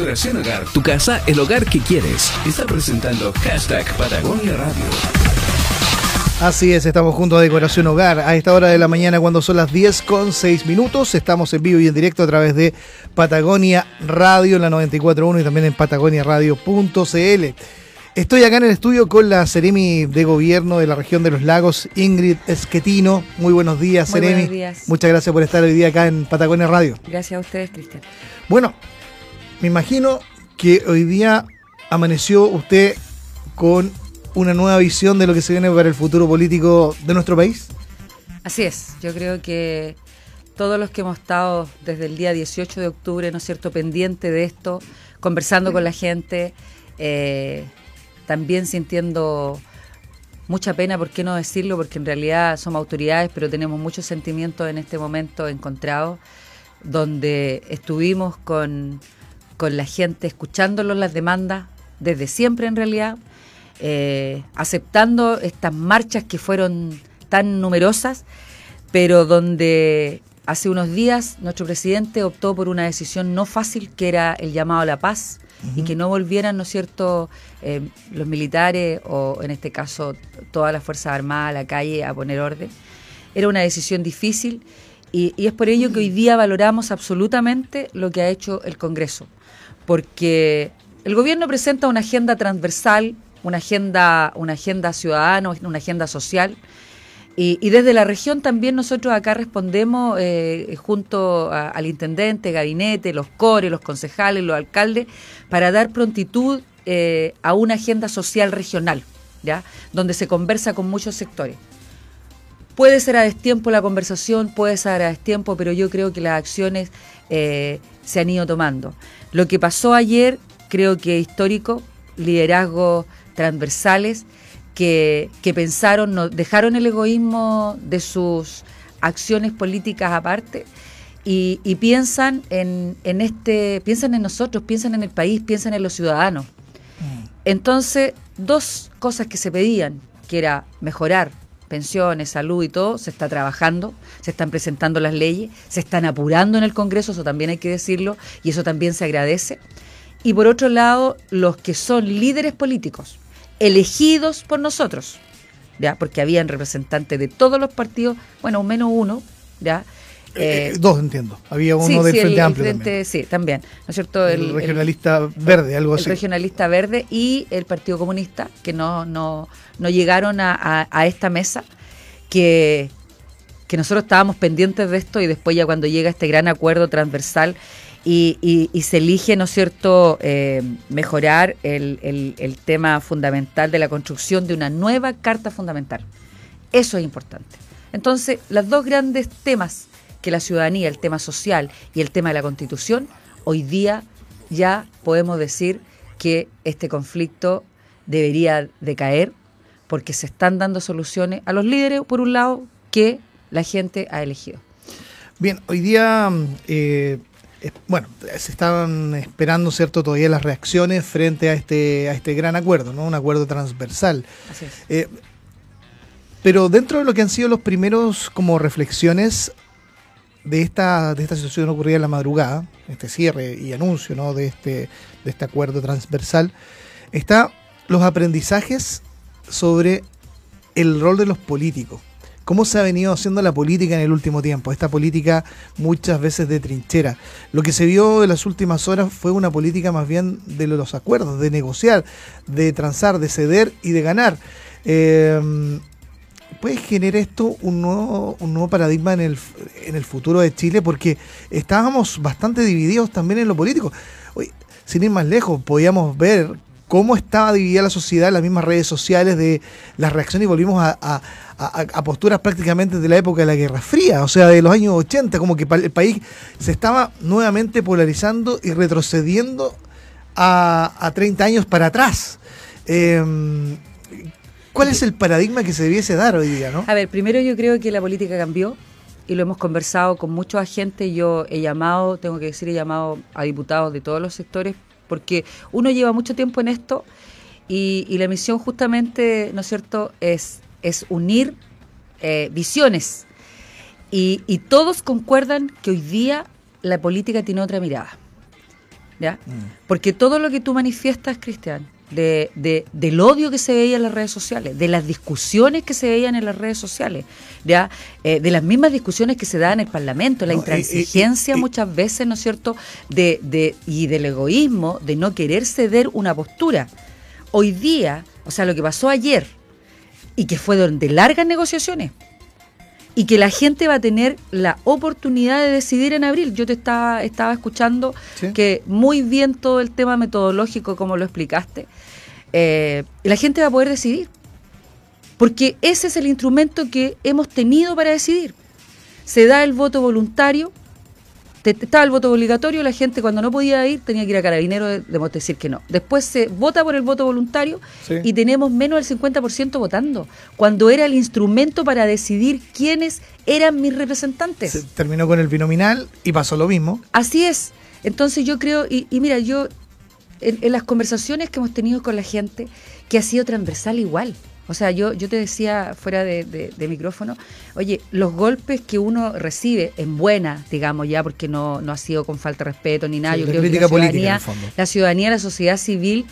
Decoración Hogar, tu casa, el hogar que quieres. Está presentando hashtag Patagonia Radio. Así es, estamos junto a Decoración Hogar a esta hora de la mañana cuando son las 10 con 6 minutos. Estamos en vivo y en directo a través de Patagonia Radio en la 94.1 y también en patagoniaradio.cl. Estoy acá en el estudio con la Ceremi de Gobierno de la región de los lagos, Ingrid Esquetino. Muy buenos días, Muy Ceremi. buenos días. Muchas gracias por estar hoy día acá en Patagonia Radio. Gracias a ustedes, Cristian. Bueno, me imagino que hoy día amaneció usted con una nueva visión de lo que se viene para el futuro político de nuestro país. Así es, yo creo que todos los que hemos estado desde el día 18 de octubre, ¿no es cierto?, pendiente de esto, conversando con la gente, eh, también sintiendo mucha pena, ¿por qué no decirlo? Porque en realidad somos autoridades, pero tenemos muchos sentimientos en este momento encontrados, donde estuvimos con, con la gente escuchándolos las demandas, desde siempre en realidad, eh, aceptando estas marchas que fueron tan numerosas, pero donde hace unos días nuestro presidente optó por una decisión no fácil, que era el llamado a la paz, y que no volvieran, ¿no es cierto?, eh, los militares o en este caso todas las Fuerzas Armadas a la calle a poner orden. Era una decisión difícil y, y es por ello que hoy día valoramos absolutamente lo que ha hecho el Congreso, porque el gobierno presenta una agenda transversal, una agenda, una agenda ciudadana, una agenda social, y, y desde la región también nosotros acá respondemos eh, junto a- al intendente, gabinete, los core, los concejales, los alcaldes, para dar prontitud eh, a una agenda social regional, ¿ya? donde se conversa con muchos sectores. Puede ser a destiempo la conversación, puede ser a destiempo, pero yo creo que las acciones eh, se han ido tomando. Lo que pasó ayer, creo que histórico, liderazgos transversales que, que pensaron, no, dejaron el egoísmo de sus acciones políticas aparte y, y piensan en, en este, piensan en nosotros, piensan en el país, piensan en los ciudadanos. Entonces, dos cosas que se pedían, que era mejorar pensiones, salud y todo, se está trabajando, se están presentando las leyes, se están apurando en el Congreso, eso también hay que decirlo, y eso también se agradece. Y por otro lado, los que son líderes políticos, elegidos por nosotros, ¿ya? porque habían representantes de todos los partidos, bueno, menos uno, ¿ya? Eh, Eh, dos entiendo. Había uno sí, del sí, el- Frente el Amplio Frente- también. Sí, también, ¿no es cierto? El, el- regionalista verde, algo el así. regionalista verde y el Partido Comunista, que no, no, no llegaron a, a- a esta mesa, que, que nosotros estábamos pendientes de esto y después ya cuando llega este gran acuerdo transversal y, y- y se elige, ¿no es cierto?, eh, mejorar el, el- el tema fundamental de la construcción de una nueva carta fundamental. Eso es importante. Entonces, los dos grandes temas que la ciudadanía, el tema social y el tema de la constitución, hoy día ya podemos decir que este conflicto debería decaer porque se están dando soluciones a los líderes, por un lado, que la gente ha elegido. Bien, hoy día, eh, es- bueno, se estaban esperando, ¿cierto?, todavía las reacciones frente a este, a este gran acuerdo, ¿no? Un acuerdo transversal. Así es. Eh, pero dentro de lo que han sido los primeros como reflexiones de esta, de esta situación ocurrida en la madrugada, este cierre y anuncio ¿no? de, este, de este acuerdo transversal, está los aprendizajes sobre el rol de los políticos. ¿Cómo se ha venido haciendo la política en el último tiempo? Esta política muchas veces de trinchera. Lo que se vio en las últimas horas fue una política más bien de los acuerdos, de negociar, de transar, de ceder y de ganar. Eh, puede generar esto un nuevo, un nuevo paradigma en el, en el futuro de Chile porque estábamos bastante divididos también en lo político. Oye, sin ir más lejos, podíamos ver cómo estaba dividida la sociedad en las mismas redes sociales de las reacciones y volvimos a, posturas prácticamente de la época de la Guerra Fría, o sea, de los años 80, como que el país se estaba nuevamente polarizando y retrocediendo a, a 30 años para atrás. Em, ¿Cuál es el paradigma que se debiese dar hoy día, no? A ver, primero yo creo que la política cambió y lo hemos conversado con muchos agentes. Yo he llamado, tengo que decir, he llamado a diputados de todos los sectores porque uno lleva mucho tiempo en esto y, y la misión justamente, ¿no es cierto?, es, es unir eh, visiones y, y todos concuerdan que hoy día la política tiene otra mirada. ¿ya? Porque todo lo que tú manifiestas, Cristian, de, de- del odio que se veía en las redes sociales, de las discusiones que se veían en las redes sociales, ¿ya? Eh, de las mismas discusiones que se dan en el Parlamento, la No, intransigencia muchas veces, ¿no es cierto?, de, de, y del egoísmo de no querer ceder una postura. Hoy día, o sea, lo que pasó ayer, y que fue de largas negociaciones, y que la gente va a tener la oportunidad de decidir en abril. Yo te estaba, estaba escuchando Sí. que muy bien todo el tema metodológico, como lo explicaste, eh, la gente va a poder decidir. Porque ese es el instrumento que hemos tenido para decidir. Se da el voto voluntario, estaba el voto obligatorio, la gente cuando no podía ir tenía que ir a carabinero de, de decir que no. Después se vota por el voto voluntario Sí. y tenemos menos del 50% votando, cuando era el instrumento para decidir quiénes eran mis representantes. Se terminó con el binominal y pasó lo mismo. Así es. Entonces yo creo, y, y mira, yo en, en las conversaciones que hemos tenido con la gente, que ha sido transversal igual. O sea, yo, yo te decía fuera de, de- de micrófono, oye, los golpes que uno recibe en buena, digamos ya, porque no, no ha sido con falta de respeto ni nada, Sí, yo creo que la política, ciudadanía, la ciudadanía, la sociedad civil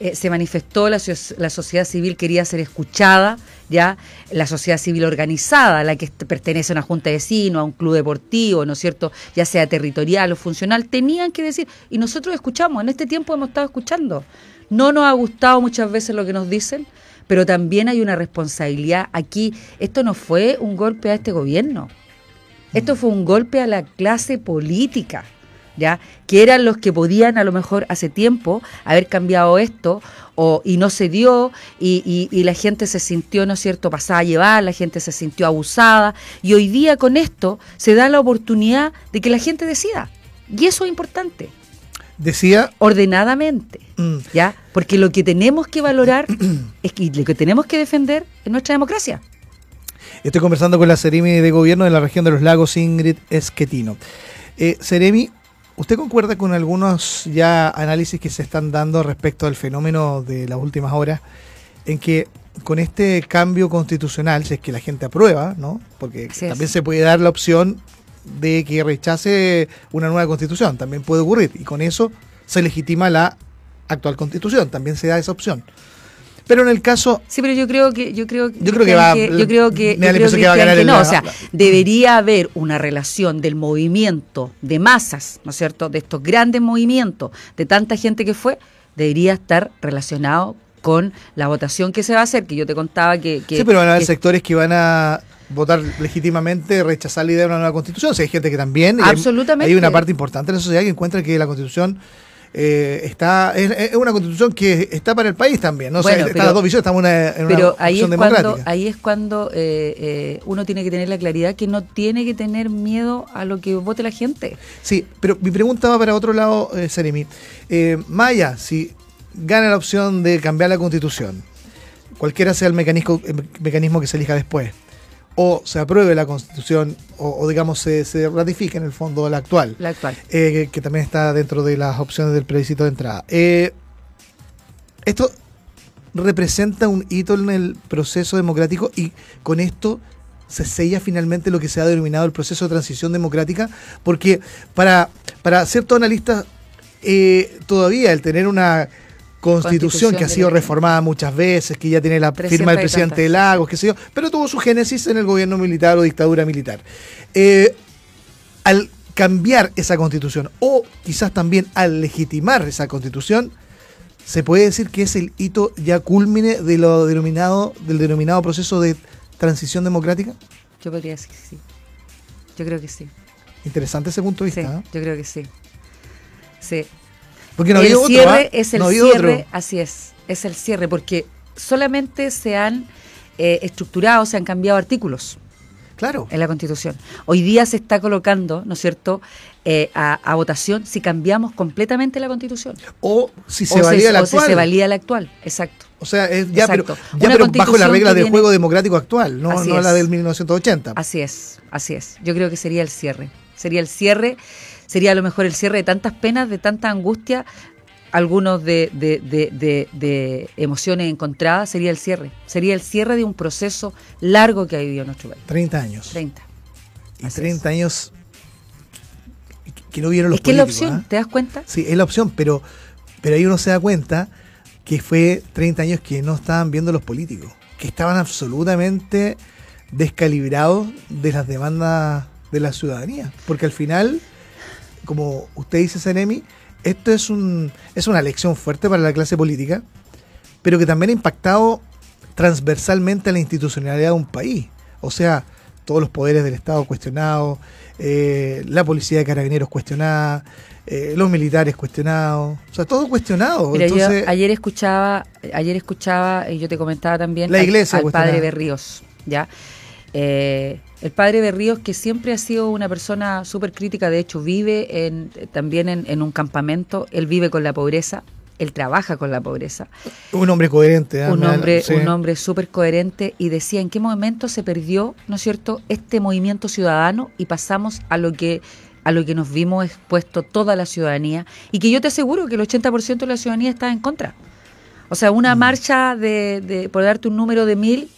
eh, se manifestó, la, la sociedad civil quería ser escuchada, ya la sociedad civil organizada, la que pertenece a una junta de vecinos, a un club deportivo, ¿no es cierto?, ya sea territorial o funcional, tenían que decir, y nosotros escuchamos, en este tiempo hemos estado escuchando. No nos ha gustado muchas veces lo que nos dicen, pero también hay una responsabilidad aquí. Esto no fue un golpe a este gobierno. Esto fue un golpe a la clase política, ¿ya? Que eran los que podían a lo mejor hace tiempo haber cambiado esto o, y no se dio y, y- y la gente se sintió, ¿no es cierto?, pasada a llevar, la gente se sintió abusada y hoy día con esto se da la oportunidad de que la gente decida. Y eso es importante, Decía, ordenadamente, mm, ¿ya? Porque lo que tenemos que valorar es que y lo que tenemos que defender es nuestra democracia. estoy conversando con la Seremi de Gobierno de la región de los lagos, Ingrid Esquetino. Eh, Seremi, ¿usted concuerda con algunos ya análisis que se están dando respecto al fenómeno de las últimas horas en que con este cambio constitucional, si es que la gente aprueba, ¿no? Porque Así es. también se puede dar la opción de que rechace una nueva constitución, también puede ocurrir, y con eso se legitima la actual constitución, también se da esa opción. Pero en el caso Sí, pero yo creo que yo creo Yo creo que va- yo creo que, me da la yo creo impresión que va a ganar que el- no, la- o sea, la- debería haber una relación del movimiento de masas, ¿no es cierto? De estos grandes movimientos, de tanta gente que fue, debería estar relacionado con la votación que se va a hacer, que yo te contaba que, que- sí, pero van a haber que- sectores que van a votar legítimamente, rechazar la idea de una nueva constitución. Si hay gente que también. hay- Absolutamente. Hay una parte importante de la sociedad que encuentra que la constitución eh, está es, es una constitución que está para el país también. ¿no? O sea, Bueno, están las dos visiones, estamos en una, en una pero ahí es opción cuando democrática. ahí es cuando eh, eh, uno tiene que tener la claridad que no tiene que tener miedo a lo que vote la gente. Sí, pero mi pregunta va para otro lado, eh, Seremi. Eh, Maya, si gana la opción de cambiar la constitución, cualquiera sea el mecanismo, el mecanismo que se elija después, o se apruebe la constitución, o, o digamos se, se ratifique en el fondo la actual, La actual. eh, que, que también está dentro de las opciones del plebiscito de entrada. Eh, esto representa un hito en el proceso democrático y con esto se sella finalmente lo que se ha denominado el proceso de transición democrática, porque para, para ciertos analistas eh, todavía el tener una constitución, Constitución que ha de sido reformada muchas veces, que ya tiene la 300 firma del presidente tantas, Lagos, qué sé yo, pero tuvo su génesis en el gobierno militar o dictadura militar. Eh, al cambiar esa constitución o quizás también al legitimar esa constitución, se puede decir que es el hito ya culmine de lo denominado, del denominado proceso de transición democrática. Yo podría decir que sí. Yo creo que sí. Interesante ese punto de Sí, vista. ¿eh? yo creo que sí. Sí. Porque no ha el otro. cierre ¿ah? es el No cierre, otro. así es, es el cierre, porque solamente se han eh, estructurado, se han cambiado artículos Claro. en la Constitución. Hoy día se está colocando, ¿no es cierto?, eh, a, a votación si cambiamos completamente la Constitución. O si se o valía la o si actual. se valía la actual, exacto. O sea, es ya, pero, Exacto. ya Una pero bajo la regla del juego democrático actual, no, Así no la del 1980. Así es, así es. Yo creo que sería el cierre. Sería el cierre, sería a lo mejor el cierre de tantas penas, de tanta angustia, algunos de, de, de, de- de emociones encontradas, sería el cierre. Sería el cierre de un proceso largo que ha vivido nuestro país. 30 años. 30. y Así 30 años que no vieron los es que es la opción, ¿ah? ¿te das cuenta? Sí, es la opción, pero, pero ahí uno se da cuenta que fue 30 años que no estaban viendo los políticos, que estaban absolutamente descalibrados de las demandas de la ciudadanía. Porque al final, como usted dice, Senemi, esto es, un, es una lección fuerte para la clase política, pero que también ha impactado transversalmente a la institucionalidad de un país. O sea, todos los poderes del Estado cuestionados, eh, la policía de carabineros cuestionada, eh, los militares cuestionados, o sea, todo cuestionado. Mira, yo Entonces, ayer escuchaba, ayer escuchaba, y yo te comentaba también, La al- iglesia al, cuestionada. padre Berríos, ¿ya? Eh, el padre Berríos, que siempre ha sido una persona súper crítica, de hecho, vive en, también en, en un campamento, él vive con la pobreza, él trabaja con la pobreza, un hombre coherente. ¿ah? un hombre, sí. un hombre súper coherente y decía en qué momento se perdió, ¿no es cierto?, este movimiento ciudadano y pasamos a lo que a lo que nos vimos expuesto toda la ciudadanía y que yo te aseguro que el 80% de la ciudadanía está en contra. O sea, Mm. una marcha de, de, por darte un número de mil,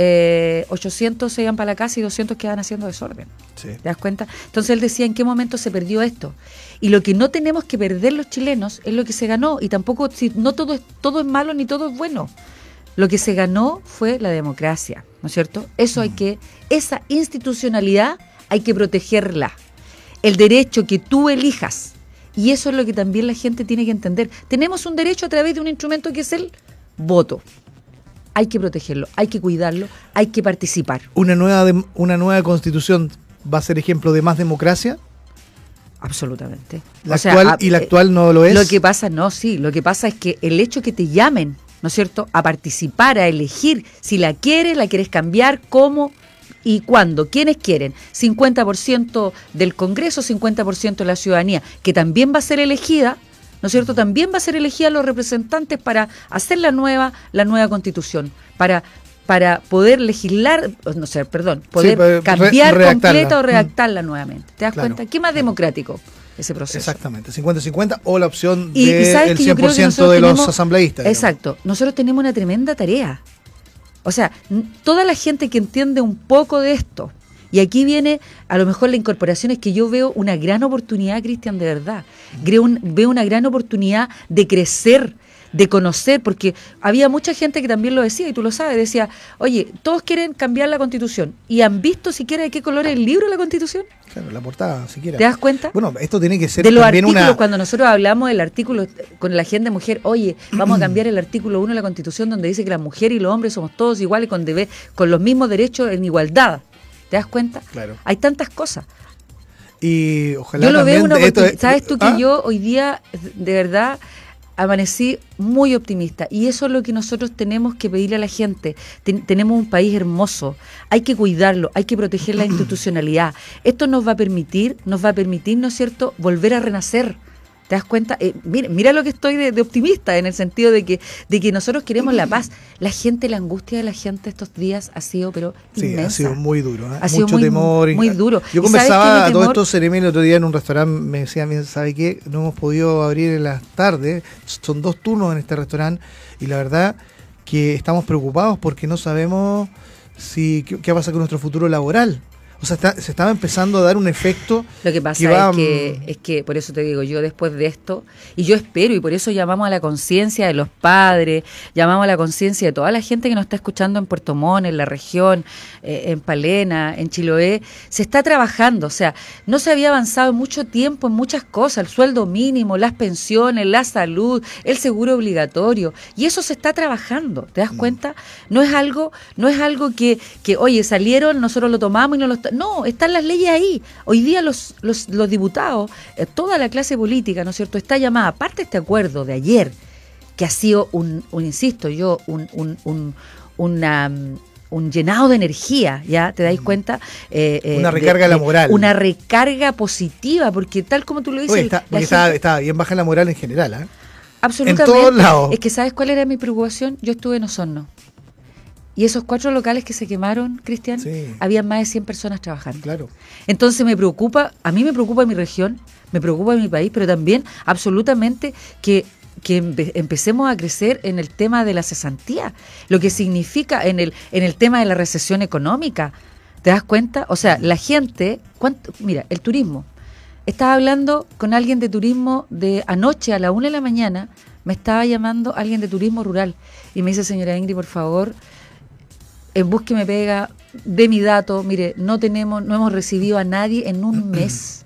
eh, 800 se iban para la casa y 200 quedan haciendo desorden. Sí. ¿Te das cuenta? Entonces él decía en qué momento se perdió esto. Y lo que no tenemos que perder los chilenos es lo que se ganó. Y tampoco, si, no todo es, todo es malo ni todo es bueno. Lo que se ganó fue la democracia, ¿no es cierto? Eso hay que, esa institucionalidad hay que protegerla. El derecho que tú elijas. Y eso es lo que también la gente tiene que entender. Tenemos un derecho a través de un instrumento que es el voto. Hay que protegerlo, hay que cuidarlo, hay que participar. Una nueva, una nueva constitución va a ser ejemplo de más democracia. Absolutamente. La O sea, actual, a- y la actual no lo es. Lo que pasa, no, sí, lo que pasa es que el hecho que te llamen, ¿no es cierto?, a participar, a elegir si la quieres, la quieres cambiar, cómo y cuándo, quiénes quieren, 50% del Congreso, 50% de la ciudadanía, que también va a ser elegida, ¿no es cierto?, también va a ser elegida los representantes para hacer la nueva, la nueva constitución, para para poder legislar, no sé, perdón, poder re- cambiar completa o Mm. redactarla nuevamente. ¿Te das Claro, cuenta? ¿Qué más democrático ese proceso? Exactamente, 50-50 o la opción del que 100% nosotros de los tenemos- asambleístas. digamos. Exacto. Nosotros tenemos una tremenda tarea. O sea, toda la gente que entiende un poco de esto, y aquí viene a lo mejor la incorporación, es que yo veo una gran oportunidad, Cristian, de verdad. Creo un- veo una gran oportunidad de crecer, de conocer, porque había mucha gente que también lo decía, y tú lo sabes, decía, oye, todos quieren cambiar la constitución, y han visto siquiera de qué color es el libro de la constitución. Claro, la portada, siquiera. ¿Te das cuenta? Bueno, esto tiene que ser de los también artículos, una. cuando nosotros hablamos del artículo con la agenda mujer, oye, vamos a cambiar el artículo 1 de la Constitución donde dice que las mujeres y los hombres somos todos iguales con, debe- con los mismos derechos en igualdad. ¿Te das cuenta? Claro. Hay tantas cosas. Y ojalá Yo lo veo una esto-. Sabes tú que ¿Ah? yo hoy día, de verdad, amanecí muy optimista. Y eso es lo que nosotros tenemos que pedirle a la gente. Ten- tenemos un país hermoso. Hay que cuidarlo, hay que proteger la institucionalidad. Esto nos va a permitir, nos va a permitir, ¿no es cierto?, volver a renacer. ¿Te das cuenta? Eh, mira, mira lo que estoy de, de optimista en el sentido de que, de que nosotros queremos la paz. La gente, la angustia de la gente estos días ha sido, pero Sí, inmensa. ha sido muy duro. ¿eh? Ha sido Mucho muy- temor. muy duro. Yo ¿Y sabes qué conversaba a todo esto, Seremi, el otro día en un restaurante, me decía, "Mira, ¿sabe qué? No hemos podido abrir en las tardes. Son dos turnos en este restaurante. Y la verdad que estamos preocupados porque no sabemos si qué, qué va a pasar con nuestro futuro laboral. O sea, está- se estaba empezando a dar un efecto Lo que pasa que va, es, que, es que, por eso te digo, yo después de esto, y yo espero, y por eso llamamos a la conciencia de los padres, llamamos a la conciencia de toda la gente que nos está escuchando en Puerto Montt, en la región, eh, en Palena, en Chiloé, se está trabajando, o sea, no se había avanzado en mucho tiempo en muchas cosas, el sueldo mínimo, las pensiones, la salud, el seguro obligatorio, y eso se está trabajando, ¿te das cuenta? No es algo, no es algo que, que oye, salieron, nosotros lo tomamos y no lo no, están las leyes ahí. Hoy día los, los, los diputados, eh, toda la clase política, ¿no es cierto?, está llamada, aparte de este acuerdo de ayer, que ha sido un, un insisto yo, un, un, un, una, mm, un llenado de energía, ¿ya? ¿Te dais cuenta? Eh, eh, Una recarga de la moral. Una recarga positiva, porque tal como tú lo dices... Oye, está, la porque está bien baja la moral en general. ¿ah? Absolutamente. En todos lados. Es que ¿sabes cuál era mi preocupación? Yo estuve en Osorno. Y esos cuatro locales que se quemaron, Cristian, Sí. habían más de 100 personas trabajando. Claro. Entonces me preocupa, a mí me preocupa mi región, me preocupa mi país, pero también absolutamente que, que empe- empecemos a crecer en el tema de la cesantía, lo que significa en el, en el tema de la recesión económica. ¿Te das cuenta? O sea, la gente, ¿cuánto? mira, el turismo. Estaba hablando con alguien de turismo de anoche a la una de la mañana, me estaba llamando alguien de turismo rural y me dice, señora Ingrid, por favor, en busque me pega de mi dato, mire, no tenemos, no hemos recibido a nadie en un mes,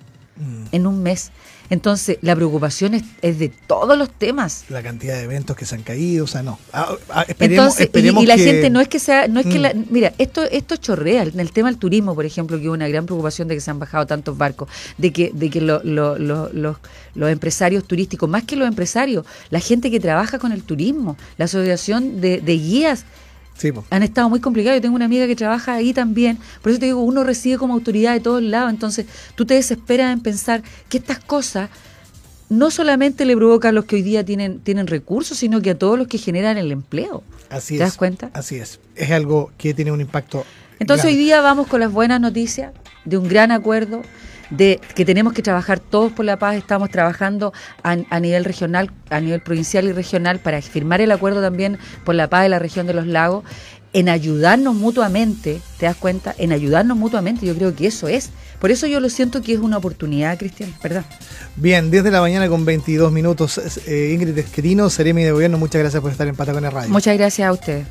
en un mes. Entonces, la preocupación es, es, de todos los temas. La cantidad de eventos que se han caído, o sea, no. Ah, ah, esperemos, Entonces, esperemos y, y, la que... gente no es que sea, no es que la, mira, esto, esto chorrea, en el tema del turismo, por ejemplo, que hubo una gran preocupación de que se han bajado tantos barcos, de que, de que lo, lo, lo, los, los empresarios turísticos, más que los empresarios, la gente que trabaja con el turismo, la asociación de, de guías, Sí, han estado muy complicados. Yo tengo una amiga que trabaja ahí también. Por eso te digo, uno recibe como autoridad de todos lados. Entonces, tú te desesperas en pensar que estas cosas no solamente le provocan a los que hoy día tienen, tienen recursos, sino que a todos los que generan el empleo. Así ¿Te das cuenta? Así es. Es algo que tiene un impacto. Entonces, grande. hoy día vamos con las buenas noticias de un gran acuerdo de que tenemos que trabajar todos por la paz, estamos trabajando a, a, nivel regional, a nivel provincial y regional para firmar el acuerdo también por la paz de la región de los lagos, en ayudarnos mutuamente, ¿te das cuenta? En ayudarnos mutuamente, yo creo que eso es. Por eso yo lo siento que es una oportunidad, Cristian, ¿verdad? Bien, 10 de la mañana con 22 minutos. Eh, Ingrid Esquerino, Seremi de Gobierno, muchas gracias por estar en Patagonia Radio. Muchas gracias a usted.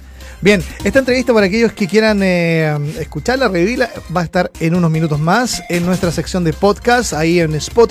Bien, esta entrevista para aquellos que quieran eh, escucharla, revivirla, va a estar en unos minutos más en nuestra sección de podcast, ahí en Spotify.